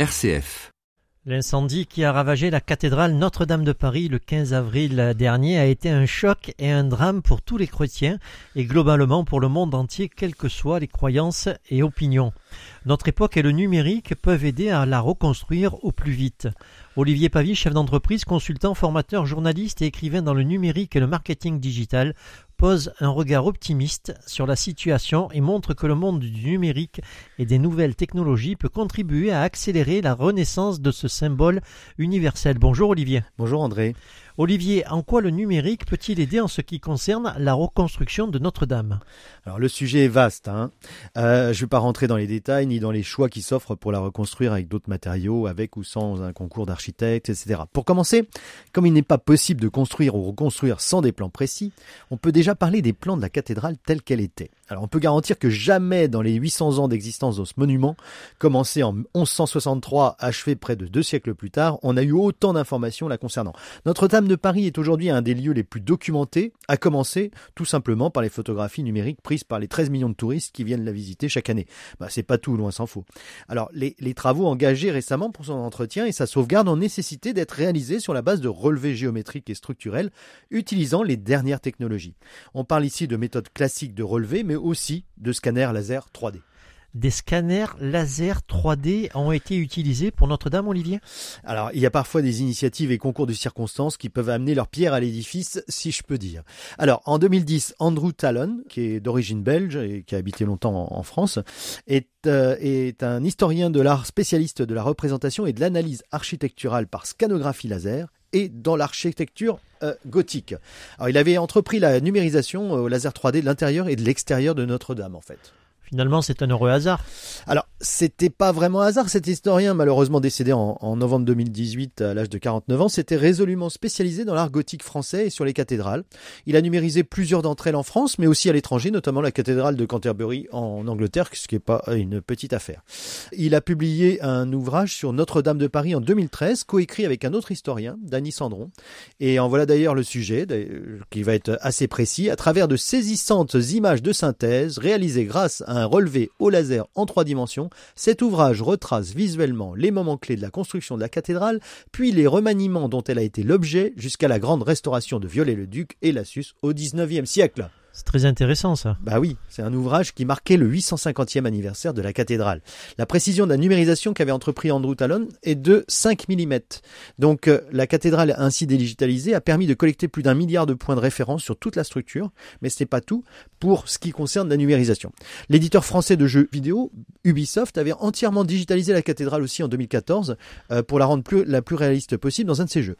RCF. L'incendie qui a ravagé la cathédrale Notre-Dame de Paris le 15 avril dernier a été un choc et un drame pour tous les chrétiens et globalement pour le monde entier, quelles que soient les croyances et opinions. Notre époque et le numérique peuvent aider à la reconstruire au plus vite. Olivier Pavie, chef d'entreprise, consultant, formateur, journaliste et écrivain dans le numérique et le marketing digital, pose un regard optimiste sur la situation et montre que le monde du numérique et des nouvelles technologies peut contribuer à accélérer la renaissance de ce symbole universel. Bonjour Olivier. Bonjour André. Olivier, en quoi le numérique peut-il aider en ce qui concerne la reconstruction de Notre-Dame? Alors le sujet est vaste. Hein. Euh, je ne vais pas rentrer dans les détails ni dans les choix qui s'offrent pour la reconstruire avec d'autres matériaux, avec ou sans un concours d'architectes, etc. Pour commencer, comme il n'est pas possible de construire ou reconstruire sans des plans précis, on peut déjà parler des plans de la cathédrale telle qu'elle était. Alors on peut garantir que jamais dans les 800 ans d'existence de ce monument, commencé en 1163, achevé près de deux siècles plus tard, on a eu autant d'informations la concernant. Notre-Dame de Paris est aujourd'hui un des lieux les plus documentés, à commencer tout simplement par les photographies numériques prises par les 13 millions de touristes qui viennent la visiter chaque année. Bah, c'est pas tout, loin s'en faut. Alors les, les travaux engagés récemment pour son entretien et sa sauvegarde ont nécessité d'être réalisés sur la base de relevés géométriques et structurels utilisant les dernières technologies. On parle ici de méthodes classiques de relevé, mais aussi de scanners laser 3D. Des scanners laser 3D ont été utilisés pour Notre-Dame, Olivier? Alors, il y a parfois des initiatives et concours de circonstances qui peuvent amener leur pierre à l'édifice, si je peux dire. Alors, en 2010, Andrew Talon, qui est d'origine belge et qui a habité longtemps en France, est, euh, est un historien de l'art spécialiste de la représentation et de l'analyse architecturale par scanographie laser et dans l'architecture euh, gothique. Alors, il avait entrepris la numérisation au laser 3D de l'intérieur et de l'extérieur de Notre-Dame, en fait. Finalement, c'est un heureux hasard. Alors, c'était pas vraiment hasard. Cet historien, malheureusement décédé en, novembre 2018 à l'âge de 49 ans, s'était résolument spécialisé dans l'art gothique français et sur les cathédrales. Il a numérisé plusieurs d'entre elles en France, mais aussi à l'étranger, notamment la cathédrale de Canterbury en Angleterre, ce qui n'est pas une petite affaire. Il a publié un ouvrage sur Notre-Dame de Paris en 2013, coécrit avec un autre historien, Dany Sandron. Et en voilà d'ailleurs le sujet, qui va être assez précis, à travers de saisissantes images de synthèse réalisées grâce à un relevé au laser en trois dimensions, cet ouvrage retrace visuellement les moments clés de la construction de la cathédrale, puis les remaniements dont elle a été l'objet jusqu'à la grande restauration de Viollet-le-Duc et Lassus au XIXe siècle. C'est très intéressant ça. Bah oui, c'est un ouvrage qui marquait le 850e anniversaire de la cathédrale. La précision de la numérisation qu'avait entrepris Andrew Talon est de 5 mm. Donc euh, la cathédrale ainsi dédigitalisée a permis de collecter plus d'un milliard de points de référence sur toute la structure, mais ce n'est pas tout pour ce qui concerne la numérisation. L'éditeur français de jeux vidéo, Ubisoft, avait entièrement digitalisé la cathédrale aussi en 2014 euh, pour la rendre la plus réaliste possible dans un de ses jeux.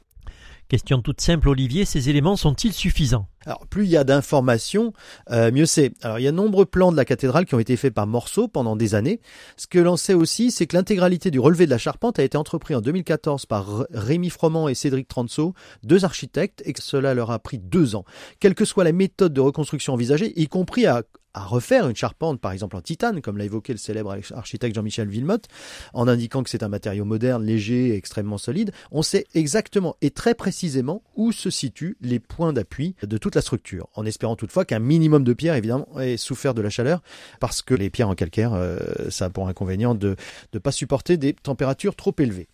Question toute simple, Olivier, ces éléments sont-ils suffisants? Alors, plus il y a d'informations, euh, mieux c'est. Alors, il y a nombreux plans de la cathédrale qui ont été faits par morceaux pendant des années. Ce que l'on sait aussi, c'est que l'intégralité du relevé de la charpente a été entrepris en 2014 par Rémi Froment et Cédric Transo, deux architectes, et que cela leur a pris deux ans. Quelle que soit la méthode de reconstruction envisagée, y compris à, à refaire une charpente, par exemple en titane, comme l'a évoqué le célèbre architecte Jean-Michel Villemotte, en indiquant que c'est un matériau moderne, léger et extrêmement solide, on sait exactement et très précisément où se situent les points d'appui de toute la structure, en espérant toutefois qu'un minimum de pierres, évidemment, ait souffert de la chaleur, parce que les pierres en calcaire, euh, ça a pour inconvénient de ne pas supporter des températures trop élevées.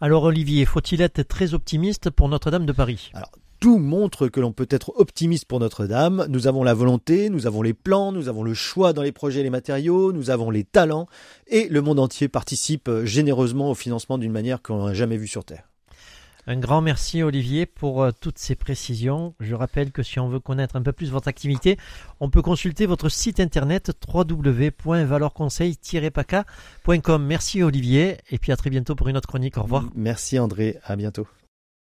Alors Olivier, faut-il être très optimiste pour Notre-Dame de Paris? Alors, tout montre que l'on peut être optimiste pour Notre-Dame. Nous avons la volonté, nous avons les plans, nous avons le choix dans les projets et les matériaux, nous avons les talents, et le monde entier participe généreusement au financement d'une manière qu'on n'a jamais vue sur Terre. Un grand merci Olivier pour euh, toutes ces précisions. Je rappelle que si on veut connaître un peu plus votre activité, on peut consulter votre site internet www.valorconseil-paca.com. Merci Olivier et puis à très bientôt pour une autre chronique. Au revoir. Merci André, à bientôt.